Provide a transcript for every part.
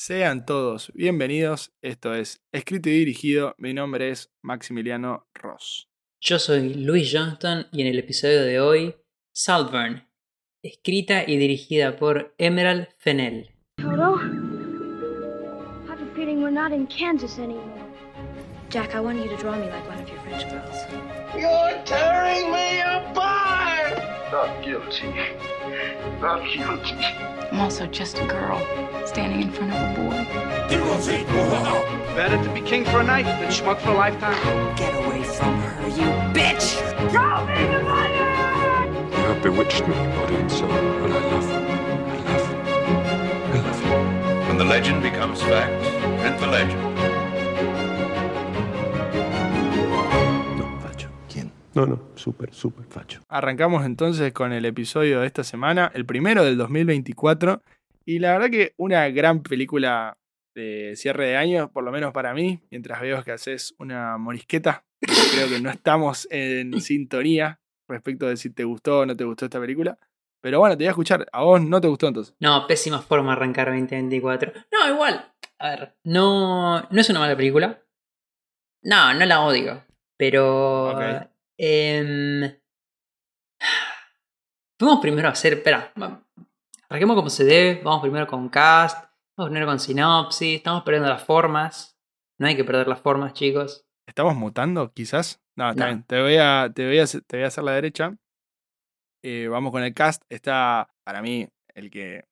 Sean todos bienvenidos. Esto es Escrito y Dirigido. Mi nombre es Maximiliano Ross. Yo soy Luis Johnston y en el episodio de hoy, Saltburn, escrita y dirigida por Emerald Fennell. Toto, I have a feeling we're not in Kansas anymore. Jack, I want you to draw me like one of your French girls. You're tearing me apart! Not guilty. Not guilty. I'm also just a girl standing in front of a boy. Better to be king for a night than schmuck for a lifetime. Get away from her, you bitch! You have bewitched me, body and soul, and I love, you. I love, you. I love you. When the legend becomes fact, print the legend. No, no, súper, súper facho. Arrancamos entonces con el episodio de esta semana, el primero del 2024. Y la verdad que una gran película de cierre de año, por lo menos para mí, mientras veo que haces una morisqueta. Creo que no estamos en sintonía respecto de si te gustó o no te gustó esta película. Pero bueno, te voy a escuchar. A vos no te gustó entonces. No, pésima forma de arrancar 2024. No, igual. A ver, no, no es una mala película. No, no la odio. Pero... em, fuimos primero a hacer... Espera, arranquemos como se debe. Vamos primero con cast. Vamos primero con sinopsis. Estamos perdiendo las formas. No hay que perder las formas, chicos. ¿Estamos mutando, quizás? No, está No. bien. Te voy, a, te, voy a, hacer- te voy a hacer la derecha. Eh, vamos con el cast. Está, para mí, el que,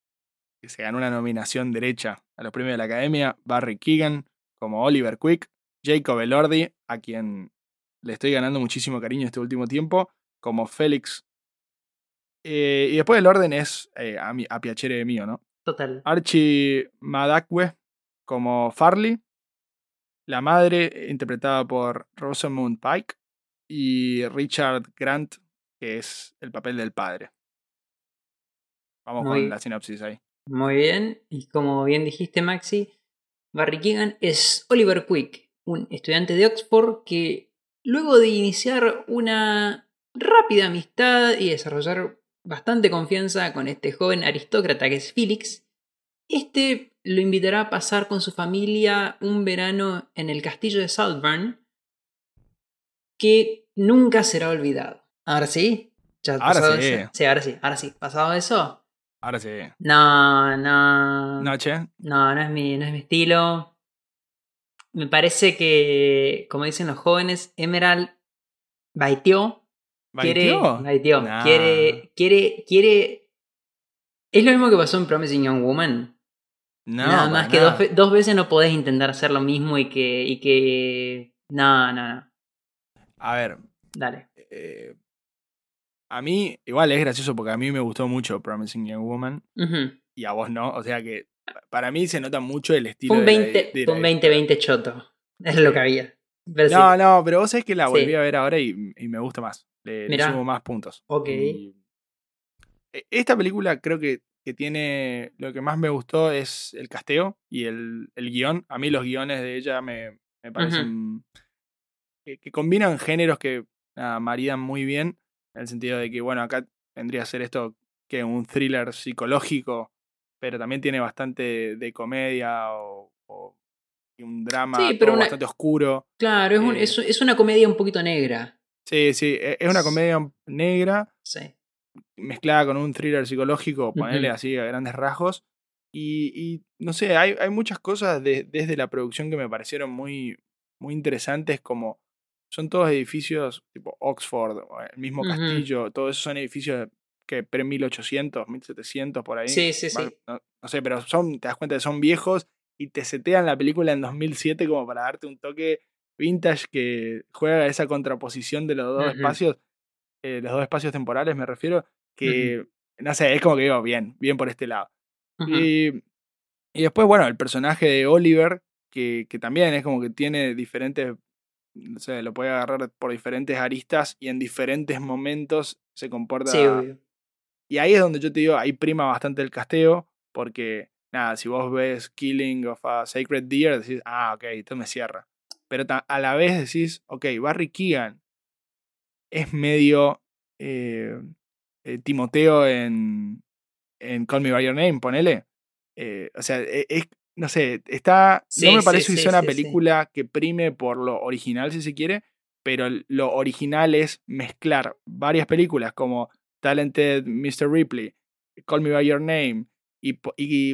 que se ganó una nominación derecha a los premios de la Academia, Barry Keegan, como Oliver Quick, Jacob Elordi, a quien le estoy ganando muchísimo cariño este último tiempo, como Félix. Eh, y después el orden es eh, a, mi, a piacere mío, ¿no? Total. Archie Madakwe como Farley, la madre interpretada por Rosamund Pike y Richard Grant, que es el papel del padre. Vamos Muy- con la sinopsis ahí. Muy bien, y como bien dijiste Maxi, Barry Keegan es Oliver Quick, un estudiante de Oxford que luego de iniciar una rápida amistad y desarrollar bastante confianza con este joven aristócrata que es Felix, este lo invitará a pasar con su familia un verano en el castillo de Saltburn que nunca será olvidado. Ahora sí, ya Ahora pasado sí. eso? Sí, ahora sí, ahora sí. Pasado eso, Ahora sí. no, no. Noche. No, no es mi, no es mi estilo. Me parece que, como dicen los jóvenes, Emerald baiteó. Quiere, ¿Baiteó? baiteó. Nah. Quiere, quiere, quiere. Es lo mismo que pasó en Promising Young Woman. No, Nada más que nada. dos, dos veces no podés intentar hacer lo mismo y que. y que. No, no, no. A ver, Dale. eh, a mí, igual es gracioso porque a mí me gustó mucho Promising Young Woman y a vos no. O sea que para mí se nota mucho el estilo un de la- 20, de fue la un 20-20 choto. Es lo que había. Pero sí. No, no, pero vos sabés que la Sí. volví a ver ahora y, y me gusta más. Le, sumo más puntos. Ok. Y- e- Esta película creo que, que tiene. Lo que más me gustó es el casteo y el, el guion. A mí los guiones de ella me, me parecen. que, que combinan géneros que nada, maridan muy bien. En el sentido de que, bueno, acá vendría a ser esto que un thriller psicológico, pero también tiene bastante de comedia o, un drama Sí, pero todo una- bastante oscuro. Claro, es, un- Eh. es, es una comedia un poquito negra. Sí, sí, e- es una comedia negra Sí. mezclada con un thriller psicológico, ponerle así a grandes rasgos. Y, y, no sé, hay, hay muchas cosas de- desde la producción que me parecieron muy, muy interesantes, como son todos edificios tipo Oxford, el mismo castillo, todos esos son edificios que pre-1800, 1700 por ahí. Sí, sí, sí. No, no sé, pero son, te das cuenta que son viejos y te setean la película en 2007 como para darte un toque vintage que juega esa contraposición de los dos espacios, eh, los dos espacios temporales me refiero, que no sé, es como que digo, bien, bien por este lado. Y, y después, bueno, el personaje de Oliver, que, que también es como que tiene diferentes, no sé, lo puede agarrar por diferentes aristas y en diferentes momentos se comporta Sí. Y ahí es donde yo te digo, ahí prima bastante el casteo, porque, nada, si vos ves Killing of a Sacred Deer, decís, ah, ok, esto me cierra. Pero a la vez decís, ok, Barry Keegan es medio eh, eh, Timoteo en, en Call Me By Your Name, ponele. Eh, o sea, e- es, no sé, está. Sí, no me sí, parece que sí, sea una película que prime por lo original, si se quiere, pero lo original es mezclar varias películas como Talented Mr. Ripley, Call Me By Your Name, y,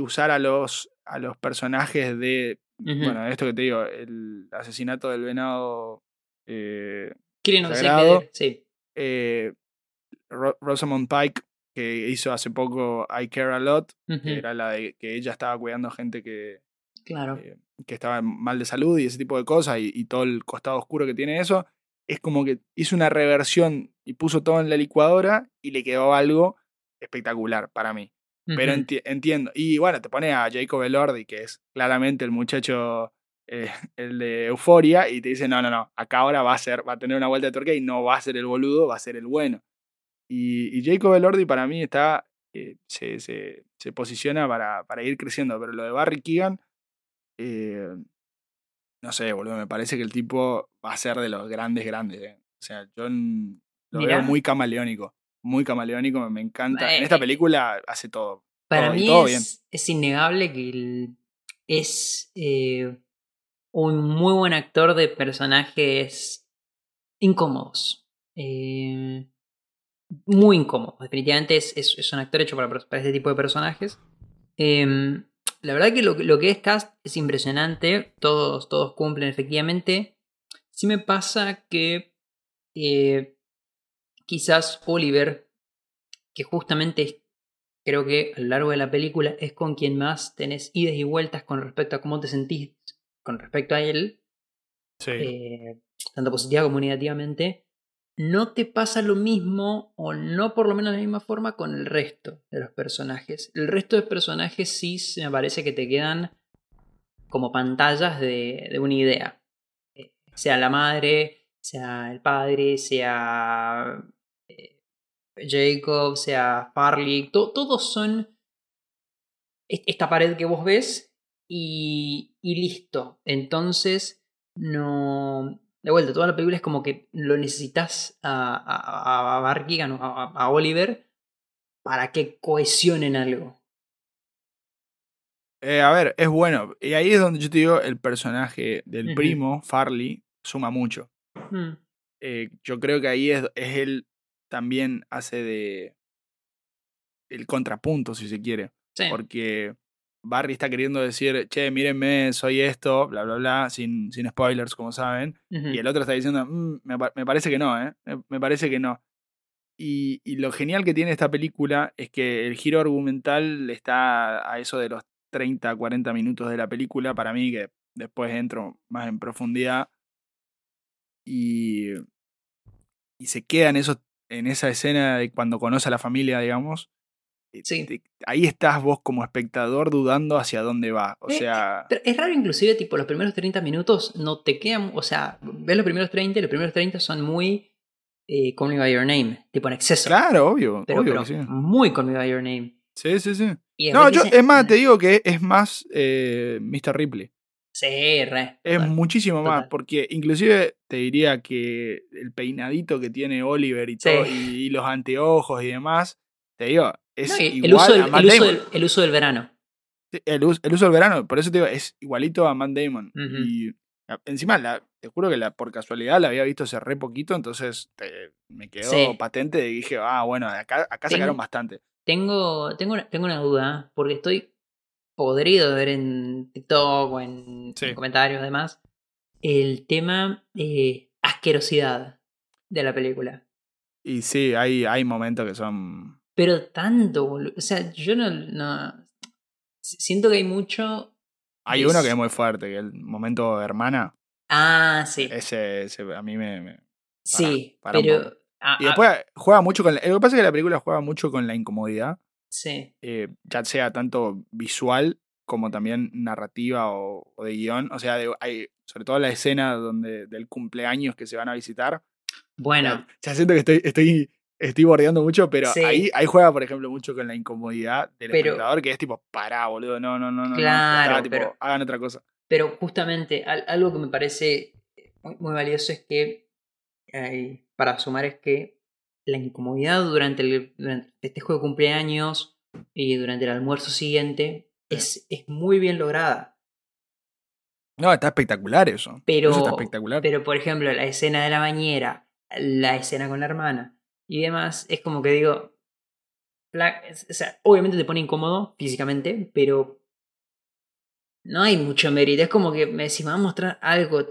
usar a los, a los personajes de. Ujú. Bueno, esto que te digo, el asesinato del venado. eh, Quieren no sé Sí. eh, Ro- Rosamund Pike, que hizo hace poco I Care a Lot, que era la de que ella estaba cuidando gente que, Claro. eh, que estaba mal de salud y ese tipo de cosas, y, y todo el costado oscuro que tiene eso, es como que hizo una reversión y puso todo en la licuadora y le quedó algo espectacular para mí. Pero enti- entiendo. Y bueno, te pone a Jacob Elordi, que es claramente el muchacho, eh, el de Euforia, y te dice, no, no, no, acá ahora va a ser, va a tener una vuelta de tuerca y no va a ser el boludo, va a ser el bueno. Y, y Jacob Elordi para mí está, eh, se, se, se posiciona para, para ir creciendo, pero lo de Barry Keegan, eh, no sé, boludo, me parece que el tipo va a ser de los grandes, grandes. eh. O sea, yo lo Mirá. veo muy camaleónico, muy camaleónico, me, encanta. En Eh, esta eh, película hace todo. Para todo, mí todo es, es innegable que el- es eh, un muy buen actor de personajes incómodos. Eh, muy incómodos. Definitivamente es, es- es un actor hecho para, para este tipo de personajes. Em, la verdad que lo, lo que es cast es impresionante. Todos, todos cumplen efectivamente. Sí me pasa que eh, quizás Oliver, que justamente es creo que a lo largo de la película es con quien más tenés idas y vueltas con respecto a cómo te sentís con respecto a él, Sí. eh, tanto positiva como negativamente, no te pasa lo mismo o no por lo menos de la misma forma con el resto de los personajes. El resto de personajes sí me parece que te quedan como pantallas de, de una idea. Eh, sea la madre, sea el padre, sea eh, Jacob, sea Farley, to- todos son est- esta pared que vos ves y, y listo. Entonces, no. De vuelta, toda la película es como que lo necesitas a, a, a a, a Oliver para que cohesionen algo. Eh, a ver, es bueno. Y ahí es donde yo te digo, el personaje del primo, Farley, suma mucho. Hmm, Eh, yo creo que ahí es, es él también hace de el contrapunto, si se quiere. sí. Porque Barry está queriendo decir, che, mírenme, soy esto, bla, bla, bla, sin, sin spoilers, como saben. Y el otro está diciendo, "Mm, me, me parece que no, ¿eh? Me, me parece que no. Y, y lo genial que tiene esta película es que el giro argumental está a eso de los 30, 40 minutos de la película, para mí, que después entro más en profundidad. Y, y se queda en, eso, en esa escena de cuando conoce a la familia, digamos. Sí. te- ahí estás vos como espectador dudando hacia dónde va. O Eh, sea, Pero es raro inclusive, tipo, los primeros 30 minutos no te quedan, o sea, ves los primeros 30 y los primeros 30 son muy eh, Call Me By Your Name, tipo en exceso. claro, obvio, pero, obvio pero que sí. muy Call Me By Your Name. Sí, sí, sí. No, yo, es más, te digo que es más eh, Mr. Ripley. Sí, re. Es total. muchísimo más, porque inclusive te diría que el peinadito que tiene Oliver y Sí. todo, y, y los anteojos y demás, te digo, es No, y el, igual uso del, a Matt el uso Damon. del- el uso del verano. El, us- el uso del verano, por eso te digo, es igualito a Matt Damon. Y encima, la, te juro que la, por casualidad la había visto hace re poquito, entonces te- me quedó Sí. patente y dije, ah, bueno, acá, acá Tengo- sacaron bastante. Tengo, tengo, una, tengo una duda, porque estoy podrido de ver en TikTok o en, Sí. en comentarios además el tema eh, asquerosidad de la película. Y sí, hay, hay momentos que son Pero tanto, bolu- o sea, yo no, no- siento que hay mucho... Hay Es- uno que es muy fuerte, que el momento hermana, Ah, sí, ese, ese a mí me... me- sí, para pero... ah, Y ah, después juega mucho con... la- Lo que pasa es que la película juega mucho con la incomodidad, sí, eh, ya sea tanto visual como también narrativa o, o de guion. O sea, de- hay, sobre todo la escena donde, del cumpleaños que se van a visitar. bueno, Ya, ya siento que estoy, estoy, estoy bordeando mucho, pero Sí. ahí, ahí juega, por ejemplo, mucho con la incomodidad del Pero- espectador, que es tipo, pará, boludo, no, no, no, no. no, Claro, está, tipo, pero- hagan otra cosa. Pero justamente al- algo que me parece muy, muy valioso es que, eh, para sumar, es que la incomodidad durante el, durante el festejo de cumpleaños y durante el almuerzo siguiente es, es muy bien lograda. No, está espectacular eso. Pero, eso está espectacular. pero, por ejemplo, la escena de la bañera, la escena con la hermana y demás, es como que digo. la- o sea, obviamente te pone incómodo físicamente, pero no hay mucho mérito. Es como que me, si me va a mostrar algo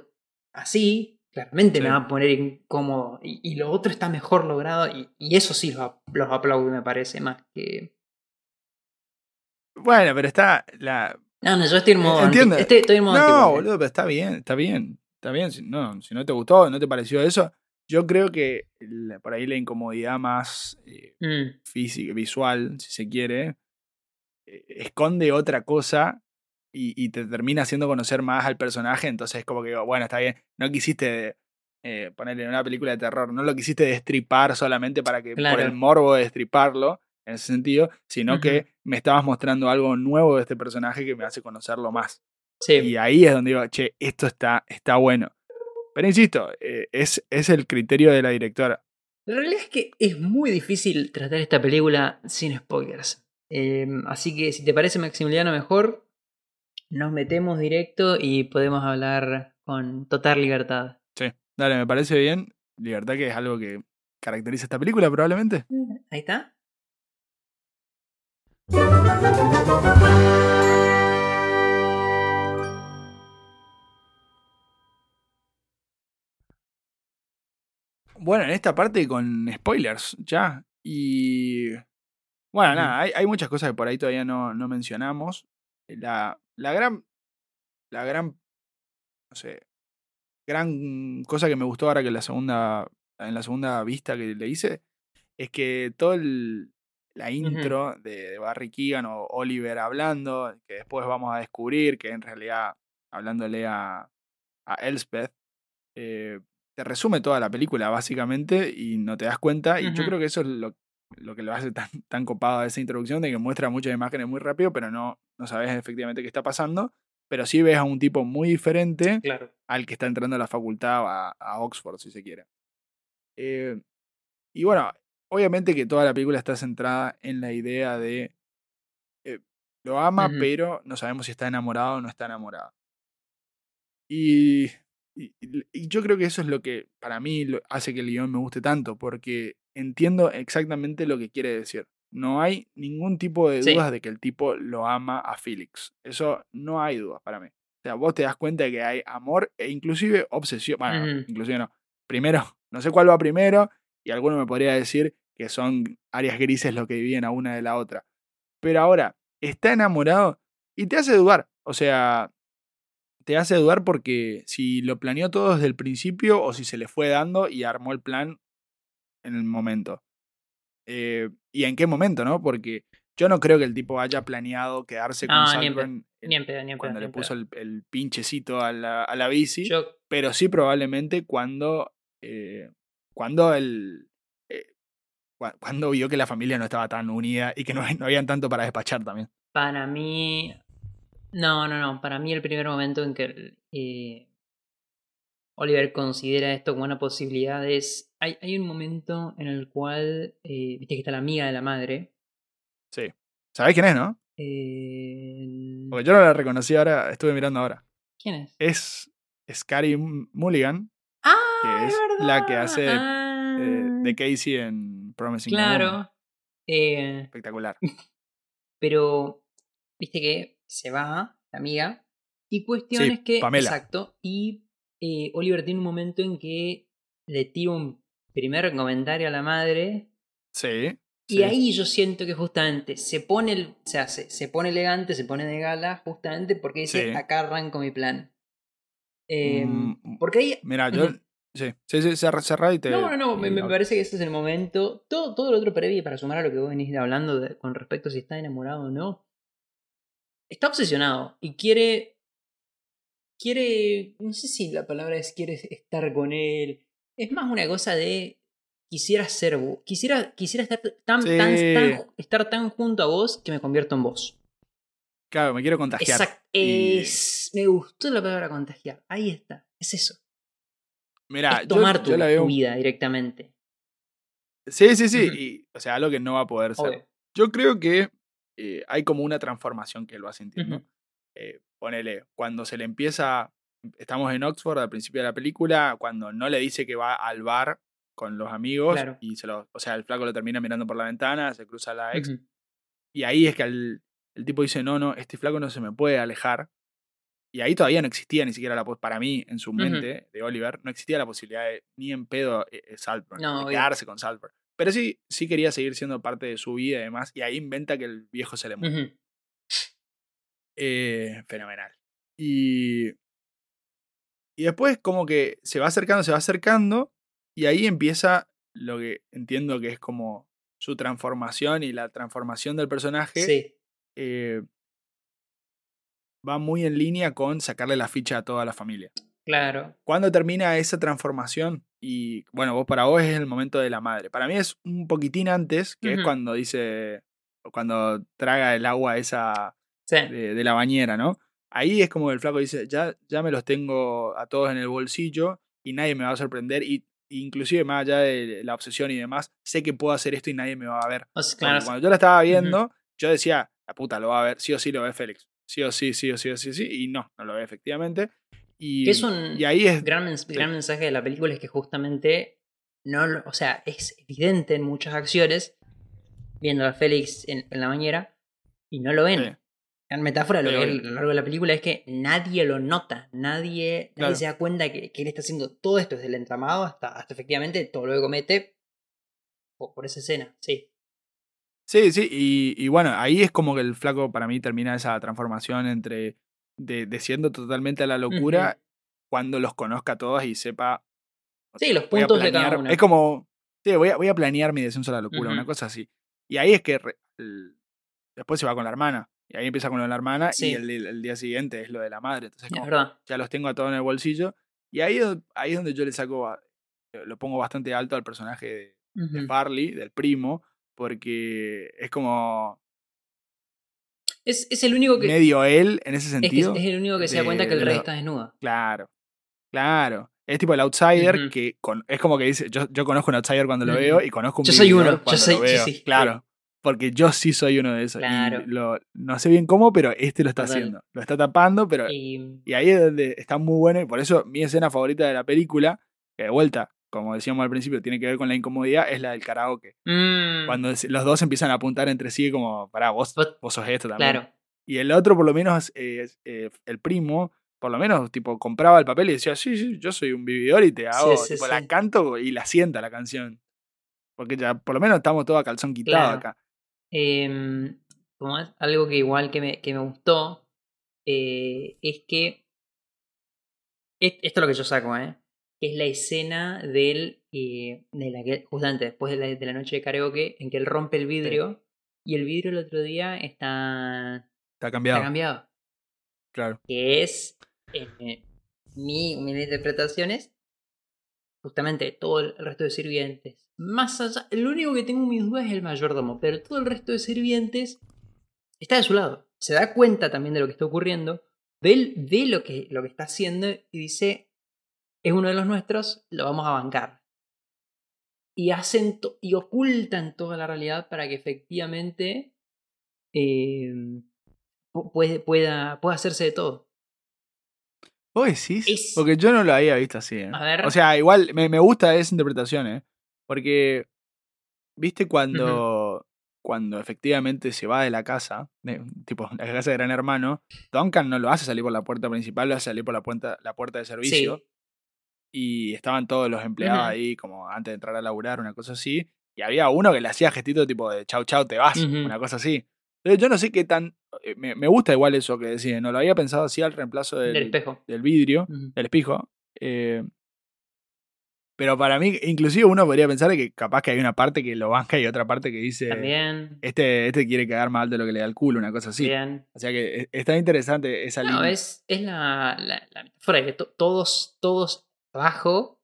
así, claramente Sí. me va a poner incómodo. Y, y lo otro está mejor logrado, y, y eso sí los, los aplaudo, me parece, más que. Bueno, pero está la. No, no, yo estoy en modo. Entiendo. estoy, estoy en modo No, boludo, pero está bien, está bien. Está bien. Si no, si no te gustó, no te pareció eso. Yo creo que la- por ahí la incomodidad más eh, Mm, física, visual, si se quiere, eh, esconde otra cosa y, y te termina haciendo conocer más al personaje. Entonces es como que, digo, bueno, está bien. No quisiste eh, ponerle en una película de terror, no lo quisiste destripar solamente para que por el morbo de destriparlo, en ese sentido, sino que me estabas mostrando algo nuevo de este personaje que me hace conocerlo más. sí. Y ahí es donde digo, che, esto está, está bueno. Pero insisto, eh, es, es el criterio de la directora. La realidad es que es muy difícil tratar esta película sin spoilers. Eh, así que si te parece Maximiliano mejor, nos metemos directo y podemos hablar con total libertad. Sí, dale, me parece bien. Libertad que es algo que caracteriza esta película probablemente. Ahí está. Bueno, en esta parte con spoilers ya. Y... Bueno, nada, hay, hay muchas cosas que por ahí todavía no, no mencionamos. La, la gran... La gran... No sé. Gran cosa que me gustó ahora que en la segunda... En la segunda vista que le hice. Es que todo el... La intro de, de Barry Keegan o Oliver hablando, que después vamos a descubrir que en realidad, hablándole a, a Elspeth, eh, te resume toda la película básicamente y no te das cuenta. Y yo creo que eso es lo, lo que lo hace tan, tan copado a esa introducción, de que muestra muchas imágenes muy rápido, pero no, no sabes efectivamente qué está pasando. Pero sí ves a un tipo muy diferente Claro. al que está entrando a la facultad o a, a Oxford, si se quiere. Eh, y bueno, obviamente que toda la película está centrada en la idea de eh, lo ama, pero no sabemos si está enamorado o no está enamorado. Y, y, y yo creo que eso es lo que para mí hace que el guion me guste tanto, porque entiendo exactamente lo que quiere decir. No hay ningún tipo de Sí. dudas de que el tipo lo ama a Felix. Eso no hay dudas para mí. O sea, vos te das cuenta de que hay amor e inclusive obsesión. Bueno, inclusive no. Primero, no sé cuál va primero, y alguno me podría decir que son áreas grises lo que dividen a una de la otra. Pero ahora, está enamorado y te hace dudar. O sea, te hace dudar porque si lo planeó todo desde el principio o si se le fue dando y armó el plan en el momento. Eh, ¿Y en qué momento, no? Porque yo no creo que el tipo haya planeado quedarse con No, ni en Saltburn Ni en pedo, ni en pedo. cuando le puso el, el pinchecito a la, a la bici, Yo, pero sí probablemente cuando, eh, cuando el... eh, cua- cuando vio que la familia no estaba tan unida y que no, no habían tanto para despachar también. para mí. No, no, no. Para mí, el primer momento en que eh, Oliver considera esto como una posibilidad es. Hay, hay un momento en el cual. eh, Viste que está la amiga de la madre. Sí. ¿Sabés quién es, no? Eh, Porque yo no la reconocí ahora, estuve mirando ahora. ¿Quién es? Es Scary Mulligan, Ah, es la que hace, Ah, eh, de Casey en Promising. Claro. Eh, Espectacular. Pero, viste que se va la amiga. Y cuestión Sí, es que. Pamela. Exacto. Y eh, Oliver tiene un momento en que le tira un primer comentario a la madre. Sí. Y sí. ahí yo siento que justamente se pone el. O sea, se, se pone elegante, se pone de gala, justamente porque dice Sí. acá arranco mi plan. Eh, Mm, porque ahí. Mira, yo. Sí, sí, sí, cerra y te. No, no, no, me, parece que ese es el momento. Todo, todo lo otro previo, para sumar a lo que vos venís hablando de- con respecto a si está enamorado o no. Está obsesionado y quiere. Quiere. No sé si la palabra es quiere estar con él. Es más una cosa de. Quisiera ser vos. Quisiera, quisiera estar tan, Sí. tan, tan- estar tan junto a vos que me convierto en vos. Claro, me quiero contagiar. Exacto. Y- me gustó la palabra contagiar. Ahí está. Es eso. Mira, es tomar yo, tu, yo la veo. tu vida directamente. Sí, sí, sí. Y, o sea, algo que no va a poder ser. Obvio. Yo creo que eh, hay como una transformación que él va sintiendo. Ujú. Eh, ponele, cuando se le empieza, estamos en Oxford al principio de la película, cuando no le dice que va al bar con los amigos Claro. y se lo, o sea, el flaco lo termina mirando por la ventana, se cruza la ex y ahí es que el, el tipo dice, no, no, este flaco no se me puede alejar. Y ahí todavía no existía ni siquiera la para mí, en su mente, de Oliver, no existía la posibilidad de ni en pedo eh, eh, Saltburn, No, de quedarse con Saltburn. Pero sí, sí quería seguir siendo parte de su vida y demás, y ahí inventa que el viejo se le muere. Eh, fenomenal. Y, y después como que se va acercando, se va acercando, y ahí empieza lo que entiendo que es como su transformación y la transformación del personaje Sí. eh, va muy en línea con sacarle la ficha a toda la familia. Claro. ¿Cuándo termina esa transformación? Y bueno, vos para vos es el momento de la madre. Para mí es un poquitín antes, que es cuando dice, cuando traga el agua esa Sí. de, de la bañera, ¿no? Ahí es como el flaco dice, ya, ya me los tengo a todos en el bolsillo y nadie me va a sorprender y inclusive más allá de la obsesión y demás, sé que puedo hacer esto y nadie me va a ver. O sea, claro, cuando yo la estaba viendo, yo decía, la puta, lo va a ver, sí o sí lo ve Félix. Sí o sí, sí o sí o sí, sí. Y no, no lo ve efectivamente. Y, Que es un y ahí es. gran, mens- gran mensaje de la película es que justamente no lo- o sea, es evidente en muchas acciones viendo a Félix en, en la bañera y no lo ven. Sí. Gran metáfora lo que a lo largo de la película es que nadie lo nota, nadie, nadie Claro. se da cuenta que, que él está haciendo todo esto desde el entramado hasta, hasta efectivamente todo lo que comete por, por esa escena, sí. Sí, sí. Y, y bueno, ahí es como que el flaco para mí termina esa transformación entre. De, de siendo totalmente a la locura cuando los conozca a todos y sepa. Sí, los puntos de cada planear- uno. Es como. Sí, voy a, voy a planear mi descenso a la locura, una Ujú. cosa así. Y ahí es que re- el- después se va con la hermana. Y ahí empieza con lo de la hermana Sí. y el, el día siguiente es lo de la madre. Entonces, Es como, ya los tengo a todos en el bolsillo. Y ahí, ahí es donde yo le saco, a- lo pongo bastante alto al personaje de, de Ujú. Farley, del primo, porque es como Es, es el único que. medio él en ese es, que sentido. es el único que se da cuenta que el rey está desnudo. Claro, claro. Es tipo el outsider que con- es como que dice, yo, yo conozco un outsider cuando lo veo y conozco un Yo soy uno, yo soy- yo sí. Claro, porque yo sí soy uno de esos. y Claro. lo- no sé bien cómo, pero este lo está Total. haciendo. Lo está tapando, pero Y, Y ahí es donde está muy bueno, y por eso mi escena favorita de la película, que de vuelta, como decíamos al principio, tiene que ver con la incomodidad, es la del karaoke. Mm, Cuando los dos empiezan a apuntar entre sí como, pará, vos, Vos- sos esto también. claro. Y el otro, por lo menos, eh, eh, el primo, por lo menos, tipo, compraba el papel y decía, sí, sí, yo soy un vividor y te hago, sí, tipo, sí. la canto y la sienta la canción. Porque ya, por lo menos estamos todos a calzón quitado Claro. acá. Em, como es algo que igual que me, que me gustó eh, es que es- esto es lo que yo saco, ¿eh? Que es la escena del eh, de la que justamente después de la, de la noche de karaoke en que él rompe el vidrio y el vidrio el otro día está, Está está cambiado. cambiado. Claro. Que es en eh, mi, mi interpretación es justamente todo el resto de sirvientes. Más allá, lo único que tengo mis dudas es el mayordomo, pero todo el resto de sirvientes está de su lado. Se da cuenta también de lo que está ocurriendo, ve, ve lo, que, lo que está haciendo y dice, es uno de los nuestros, lo vamos a bancar. Y hacen y ocultan toda la realidad para que efectivamente eh, pu- puede, pueda, pueda hacerse de todo. ¿Vos decís? Es- Porque yo no lo había visto así. ¿eh? A ver. O sea, igual me, me gusta esa interpretación, ¿eh? Porque, ¿viste cuando, cuando efectivamente se va de la casa, de- tipo la casa de Gran Hermano, Duncan no lo hace salir por la puerta principal, lo hace salir por la puerta, la puerta de servicio. Sí. Y estaban todos los empleados ahí, como antes de entrar a laburar, una cosa así. Y había uno que le hacía gestito tipo de chau chau, te vas, una cosa así. Entonces yo no sé qué tan... eh, Me, me gusta igual eso que decís, no lo había pensado así al reemplazo del, Del espejo. del vidrio, del espejo. eh, pero para mí, inclusive uno podría pensar que capaz que hay una parte que lo banca y otra parte que dice, También. este, este quiere más alto de lo que le da el culo, una cosa así. Bien. O sea que eh, está interesante esa No, línea. es, es la, la, la metáfora de que to- todos, todos abajo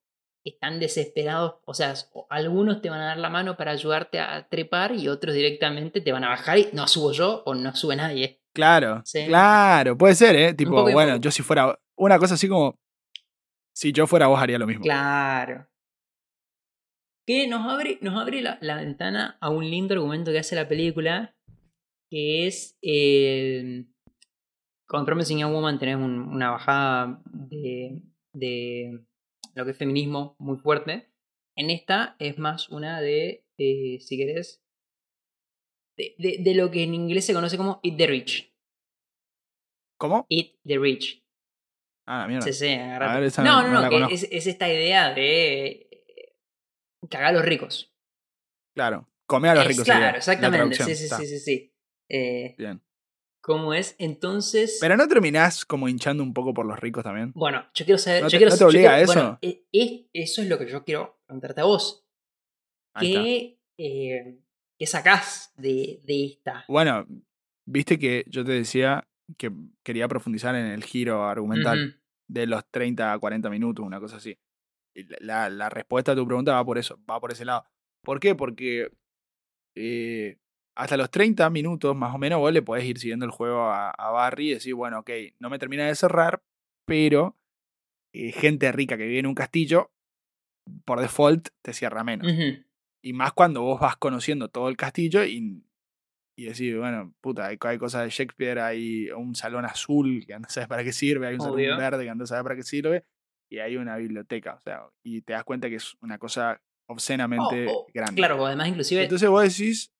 están desesperados. O sea, algunos te van a dar la mano para ayudarte a trepar y otros directamente te van a bajar y no subo yo o no sube nadie. Claro, Sí. claro, puede ser, ¿eh? Tipo, poco bueno, yo si fuera, una cosa así como, si yo fuera vos haría lo mismo. Claro. Que nos abre, nos abre la, la ventana a un lindo argumento que hace la película, que es el, con Promising Young Woman tenés un- una bajada de, de lo que es feminismo muy fuerte. En esta es más una de, eh, si querés, de, de- de lo que en inglés se conoce como Eat the Rich. ¿Cómo? Eat the Rich. Ah, mierda. Sí, sí, ver, esa no, no- no, no que es, es esta idea de eh, cagar a los ricos. Claro. Come a los Es- ricos. claro, la exactamente. Sí, sí, sí, sí, sí. Eh, Bien. ¿Cómo es? Entonces. Pero no terminás como hinchando un poco por los ricos también. Bueno, yo quiero saber. ¿No yo te- quiero, no te yo obliga a eso? bueno, e- es- eso es lo que yo quiero preguntarte a vos. ¿Qué, eh, ¿Qué sacás de, de esta? Bueno, viste que yo te decía que quería profundizar en el giro argumental de los 30 a 40 minutos, una cosa así. La- la respuesta a tu pregunta va por eso, va por ese lado. ¿Por qué? Porque eh, hasta los 30 minutos, más o menos, vos le podés ir siguiendo el juego a, a Barry y decir, bueno, ok, no me termina de cerrar, pero eh, gente rica que vive en un castillo, por default, te cierra menos. Ujú. Y más cuando vos vas conociendo todo el castillo y, y decís, bueno, puta, hay, hay cosas de Shakespeare, hay un salón azul que no sabes para qué sirve, hay un Obvio. salón verde que no sabes para qué sirve, y hay una biblioteca, o sea, y te das cuenta que es una cosa obscenamente Oh, oh, grande. Claro, además, inclusive. Entonces vos decís,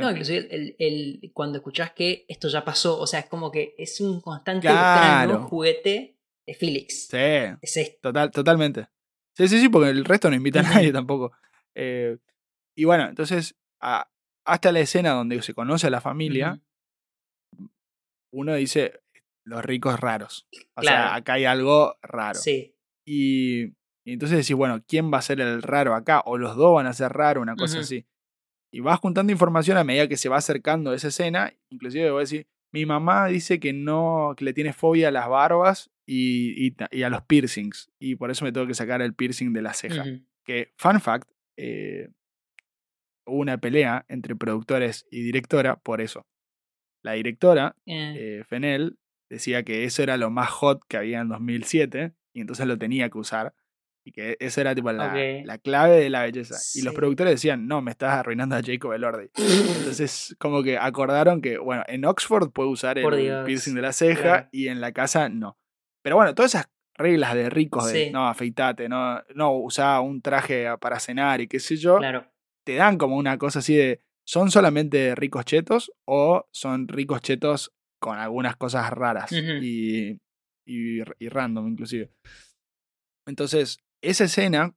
no, inclusive el, el- cuando escuchás que esto ya pasó, o sea, es como que es un constante Claro. juguete de Felix. sí, Es esto. total, totalmente. Sí, sí, sí, porque el resto no invita a nadie tampoco. Eh, y bueno, entonces, a- hasta la escena donde se conoce a la familia, uno dice, los ricos raros. O Claro. sea, acá hay algo raro. Sí. Y, y entonces decís, bueno, ¿quién va a ser el raro acá? O los dos van a ser raros, una cosa así. Y vas juntando información a medida que se va acercando esa escena. Inclusive voy a decir, mi mamá dice que no, que le tiene fobia a las barbas y, y ta- y a los piercings. Y por eso me tengo que sacar el piercing de la ceja. Que, fun fact, eh, hubo una pelea entre productores y directora por eso. La directora Eh, eh, Fennell decía que eso era lo más hot que había en 2007 y entonces lo tenía que usar y que eso era tipo la, la clave de la belleza. Y los productores decían, no, me estás arruinando a Jacob Elordi. Entonces como que acordaron que, bueno, en Oxford puede usar Por el Dios, piercing de la ceja claro. y en la casa no. Pero bueno, todas esas reglas de ricos de, Sí. no, afeitate, no, no, usá un traje para cenar y qué sé yo, claro. te dan como una cosa así de, ¿son solamente ricos chetos o son ricos chetos con algunas cosas raras y, y random inclusive? Entonces, esa escena,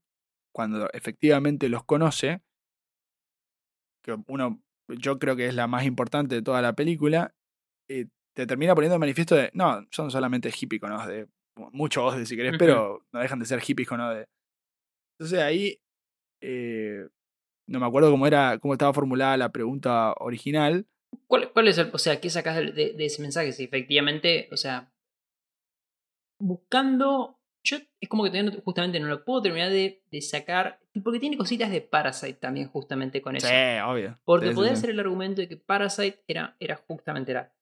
cuando efectivamente los conoce, que uno, yo creo que es la más importante de toda la película, eh, te termina poniendo de manifiesto de, no, son solamente hippies ojos de, mucho de si querés, pero no dejan de ser hippies ojos de... Entonces ahí, eh, no me acuerdo cómo era, cómo estaba formulada la pregunta original. ¿Cuál, cuál es el, o sea, qué sacás de, de- de ese mensaje? Si efectivamente, o sea, buscando, yo es como que todavía no- justamente no lo puedo terminar de, de sacar, porque tiene cositas de Parasite también justamente con eso. Sí, obvio. Porque Sí, podría sí. ser el argumento de que Parasite era, era justamente era.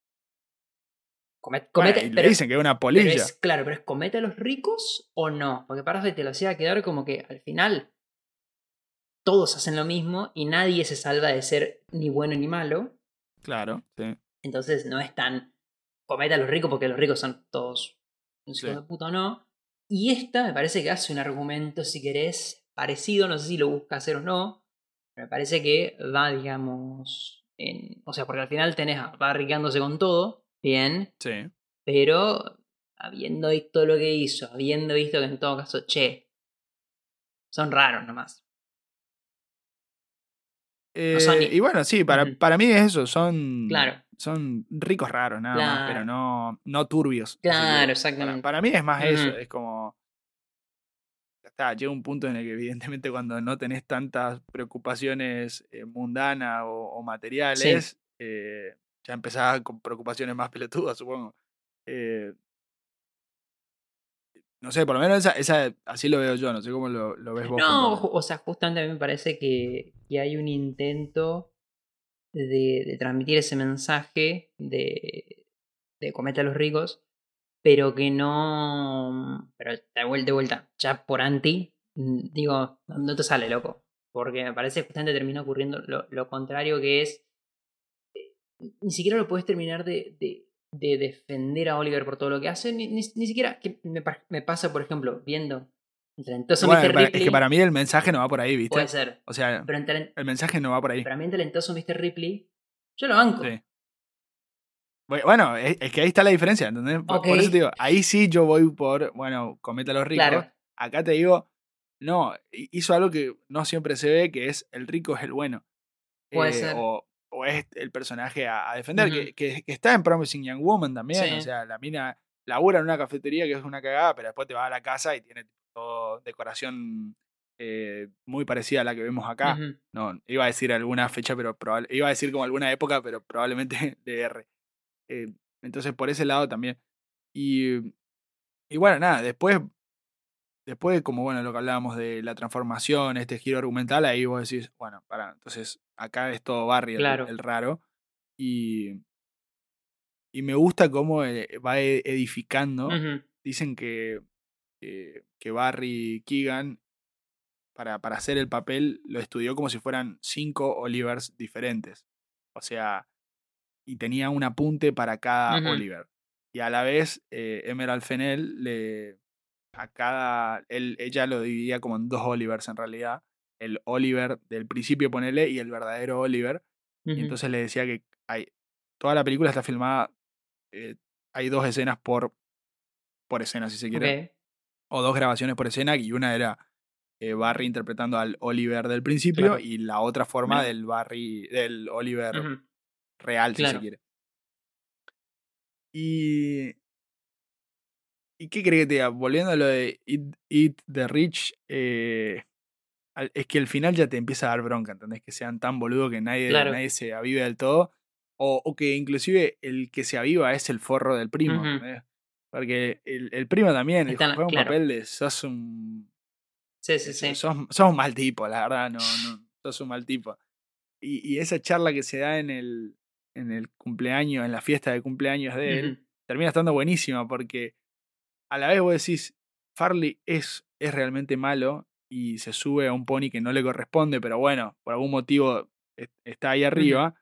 Comet, Bueno, y le pero- dicen que es una pero polilla. es, claro, pero es comete a los ricos o no. Porque Parasite te lo hacía quedar como que al final todos hacen lo mismo y nadie se salva de ser ni bueno ni malo. Claro, sí. Entonces no es tan comete a los ricos porque los ricos son todos un de puta o no. Y esta me parece que hace un argumento, si querés, parecido, no sé si lo busca hacer o no. Pero me parece que va, digamos, en. O sea, porque al final tenés a Barry quedándose con todo, bien, Sí. pero habiendo visto lo que hizo, habiendo visto que en todo caso, che, son raros nomás. Eh, son ni- y bueno, sí, para, para mí es eso, son, Claro. son ricos raros nada más, pero Claro. no, no turbios. Así que Claro, para- exactamente. Para, mí es más eso, es como... Está, llega un punto en el que evidentemente cuando no tenés tantas preocupaciones eh, mundanas o, o materiales, eh, ya empezás con preocupaciones más pelotudas, supongo. Eh, no sé, por lo menos esa, esa así lo veo yo, no sé cómo lo, lo ves vos. No, o sea, justamente a mí me parece que, que hay un intento de, de transmitir ese mensaje de, de comete a los ricos, pero que no. Pero de vuelta, de vuelta, ya por anti, digo, no te sale loco. Porque me parece que justamente termina ocurriendo lo, lo contrario que es. eh, Ni siquiera lo puedes terminar de, de, de defender a Oliver por todo lo que hace, ni, ni- ni siquiera que me, pa- me pasa, por ejemplo, viendo el talentoso Bueno, Mr. para- Ripley. es que para mí el mensaje no va por ahí, ¿viste? puede ser. O sea, Pero el mensaje no va por ahí. para mí el talentoso Mr. Ripley, yo lo banco. Sí. Bueno, es, es que ahí está la diferencia, ¿entendés? Por, eso te digo, ahí sí yo voy por, bueno, cometa los ricos. Claro. Acá te digo, no, hi- hizo algo que no siempre se ve, que es el rico es el bueno. Puede Eh, ser. O, o es el personaje a, a defender, que, que- que está en Promising Young Woman también. Sí. O sea, la mina labura en una cafetería que es una cagada, pero después te va a la casa y tiene todo decoración eh, muy parecida a la que vemos acá. No, iba a decir alguna fecha, pero probable, iba a decir como alguna época, pero probablemente de R. Eh, entonces, por ese lado también. Y, y bueno, nada, después, después, como bueno, lo que hablábamos de la transformación, este giro argumental, ahí vos decís, bueno, para, entonces acá es todo Barry el, Claro. el raro. Y, y me gusta cómo eh, va e- edificando. Dicen que, que, que Barry Keegan, para, para hacer el papel, lo estudió como si fueran cinco Olivers diferentes. O sea, y tenía un apunte para cada. Oliver. Y a la vez, eh, Emerald Fennell le. A cada. Él, ella lo dividía como en dos Olivers en realidad. El Oliver del principio, ponele, y el verdadero Oliver. Y entonces le decía que hay. Toda la película está filmada. eh, hay dos escenas por. Por escena, si se quiere o dos grabaciones por escena y una era eh, Barry interpretando al Oliver del principio Claro. y la otra forma del Barry del Oliver real si se quiere y y qué crees que te diga volviendo a lo de Eat, Eat the Rich eh, al- es que el final ya te empieza a dar bronca ¿entendés? que sean tan boludos que nadie, Claro. nadie se avive del todo o, o que inclusive el que se aviva es el forro del primo. ¿entendés? porque el, el primo también el juega un claro. papel de sos un Sí, sí, sos, sí. sos- sos un mal tipo, la verdad, no, no, sos un mal tipo. Y, y esa charla que se da en el, en el cumpleaños, en la fiesta de cumpleaños de él, termina estando buenísima porque a la vez vos decís, Farley es, es realmente malo y se sube a un pony que no le corresponde, pero bueno, por algún motivo es- está ahí arriba.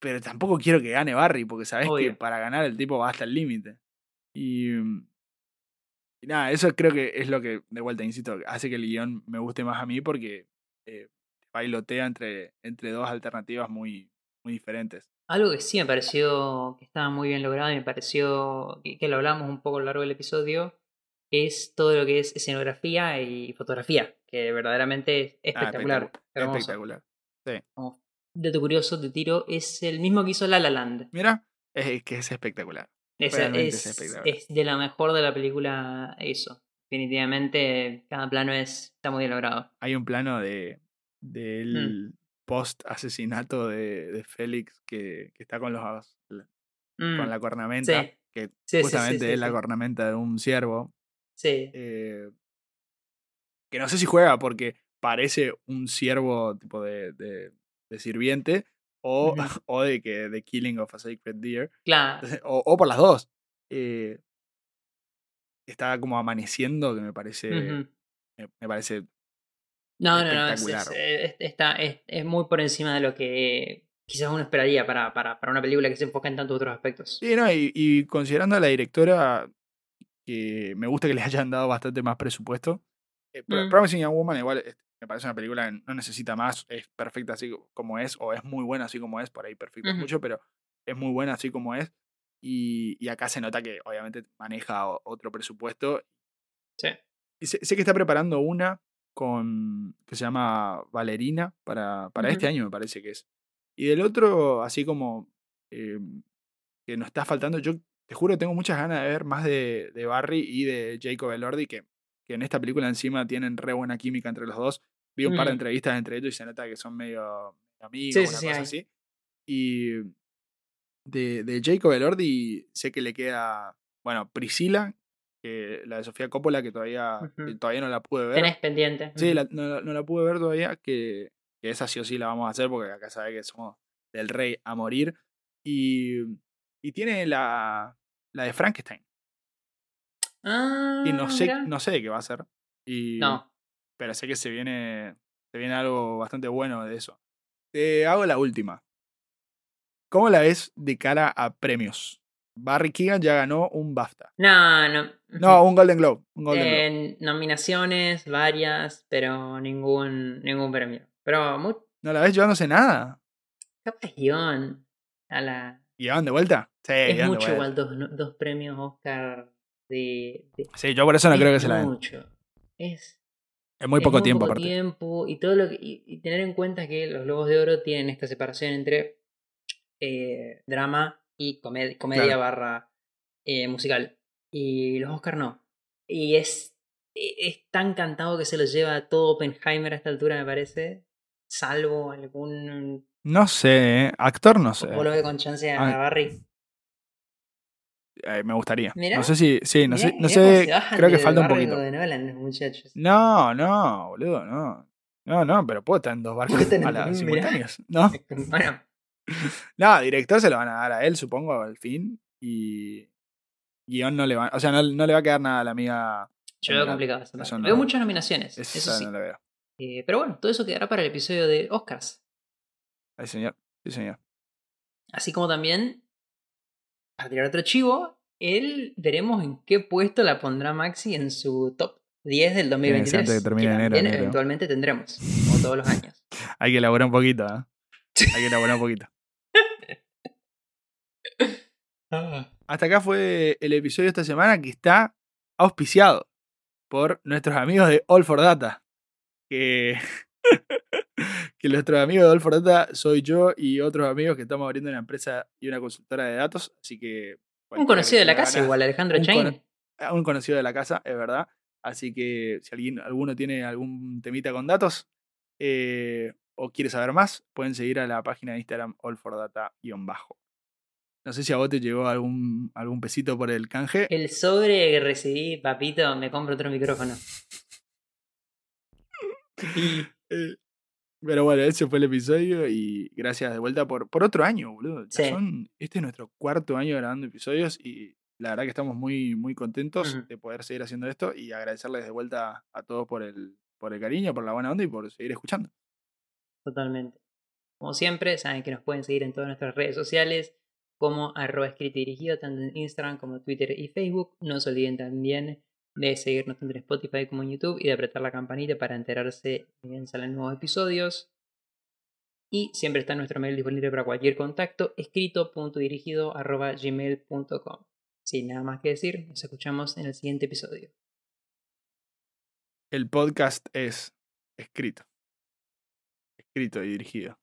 Pero tampoco quiero que gane Barry, porque sabés que para ganar el tipo va hasta el límite. Y, mm, y nada, eso creo que es lo que, de vuelta, insisto, hace que el guion me guste más a mí porque eh, bailotea entre, entre dos alternativas muy, muy diferentes. Algo que sí me pareció que estaba muy bien logrado y me pareció que, que lo hablamos un poco a lo largo del episodio es todo lo que es escenografía y fotografía, que verdaderamente es Ah, espectacular. espectacu- hermoso. espectacular. Como dato curioso, te tiro, es el mismo que hizo La La Land. Mira, es, que es espectacular. Es, Realmente es es, espectacular. es de la mejor de la película eso. Definitivamente cada plano es, está muy bien logrado. Hay un plano de del post asesinato de, de Félix que, que está con los con Mm, la cornamenta, sí. que Sí, justamente sí, es la cornamenta de un ciervo. Sí. eh, que no sé si juega porque parece un ciervo tipo de, de, de sirviente o, o de que de Killing of a Sacred Deer. Claro. Entonces, o, o por las dos. Eh, está como amaneciendo, que me parece. Me parece. No, no, no, es, espectacular. es- es- está, es, muy por encima de lo que quizás uno esperaría para, para, para una película que se enfoca en tantos otros aspectos. Sí, no, y, y considerando a la directora, que me gusta que le hayan dado bastante más presupuesto. eh, Mm. Promising Young Woman, igual, me parece una película que no necesita más, es perfecta así como es, o es muy buena así como es, por ahí perfecto es Ujú. mucho, pero es muy buena así como es. Y, y acá se nota que obviamente maneja otro presupuesto. Sí. Y sé, sé que está preparando una con que se llama Valerina para, para este año, me parece que es. Y del otro, así como eh, que nos está faltando, yo te juro tengo muchas ganas de ver más de, de Barry y de Jacob Elordi, que, que en esta película encima tienen re buena química entre los dos. Vi un par de Mm. entrevistas entre ellos y se nota que son medio amigos, Sí, una sí, cosa así. Y de, de Jacob Elordi sé que le queda, bueno, Priscila, que la de Sofía Coppola, que todavía, que todavía no la pude ver. Tenés pendiente. Sí, la- no, la- no la pude ver todavía, que, que esa sí o sí la vamos a hacer porque acá sabe que somos del rey a morir. Y, y tiene la, la de Frankenstein. Ah, Y no sé, mirá. no sé de qué va a ser. Y, No. Pero sé que se viene, se viene algo bastante bueno de eso. Te hago la última. ¿Cómo la ves de cara a premios? Barry Keegan ya ganó un BAFTA. No, no. No, un Golden Globe. Un Golden Globe. Nominaciones, varias, pero ningún, ningún premio. Pero muy, ¿No la ves llevándose nada? capaz guion. A la, ¿Y van de vuelta? Sí, es mucho vuelta. igual dos, no- dos premios Oscar de, de- Sí, yo por eso no es creo que se la den. mucho. Es Es muy es poco tiempo, poco aparte. tiempo y todo lo que, y, y tener en cuenta que los Globos de Oro tienen esta separación entre eh, drama y comed- comedia Claro. barra eh, musical y los Oscar no y es e- es tan cantado que se lo lleva todo Oppenheimer a esta altura me parece salvo algún No sé, ¿eh? actor no sé. ¿Vos lo ves con chance a Ah, Barry Eh, me gustaría. Mirá. No sé si, sí, no Mirá- sé, no sé, creo que falta un poquito. de Nolan, muchachos No, no, boludo, no. No, no, pero puedo estar en dos barcos a las. No, bueno no, director se lo van a dar a él, supongo, al fin. Y guion no le va, o sea, no, no le va a quedar nada a la amiga. yo veo Emerald. complicado no. veo muchas nominaciones eso sí no veo. Eh, pero bueno, todo eso quedará para el episodio de Oscars. Ay, señor. Sí, señor. Así como también, para tirar otro chivo, él veremos en qué puesto la pondrá Maxi en su top 10 del 2023. antes de que termine enero, también enero. eventualmente tendremos, como todos los años. Hay que elaborar un poquito, ¿eh? Hay que elaborar un poquito. Hasta acá fue el episodio de esta semana que está auspiciado por nuestros amigos de All for Data. Que, que nuestros amigos de All for Data soy yo y otros amigos que estamos abriendo una empresa y una consultora de datos. Así que. Un conocido de la casa, igual, Alejandro Chain. ganas- Un conocido de la casa, es verdad. Así que si alguien, alguno tiene algún temita con datos eh, o quiere saber más, pueden seguir a la página de Instagram allfordata-bajo. No sé si a vos te llegó algún, algún pesito por el canje. El sobre que recibí, papito, me compro otro micrófono. Eh, Pero bueno, ese fue el episodio y gracias de vuelta por, por otro año, boludo. Sí. son- este es nuestro cuarto año grabando episodios y la verdad que estamos muy, muy contentos de poder seguir haciendo esto y agradecerles de vuelta a todos por el, por el cariño, por la buena onda y por seguir escuchando. Totalmente. Como siempre, saben que nos pueden seguir en todas nuestras redes sociales como arroba escrito y dirigido, tanto en Instagram como Twitter y Facebook. No se olviden también de seguirnos tanto en Spotify como en YouTube y de apretar la campanita para enterarse de bien salen nuevos episodios. Y siempre está nuestro mail disponible para cualquier contacto, escrito.dirigido arroba gmail.com. Sin nada más que decir, nos escuchamos en el siguiente episodio. El podcast es escrito. Escrito y dirigido.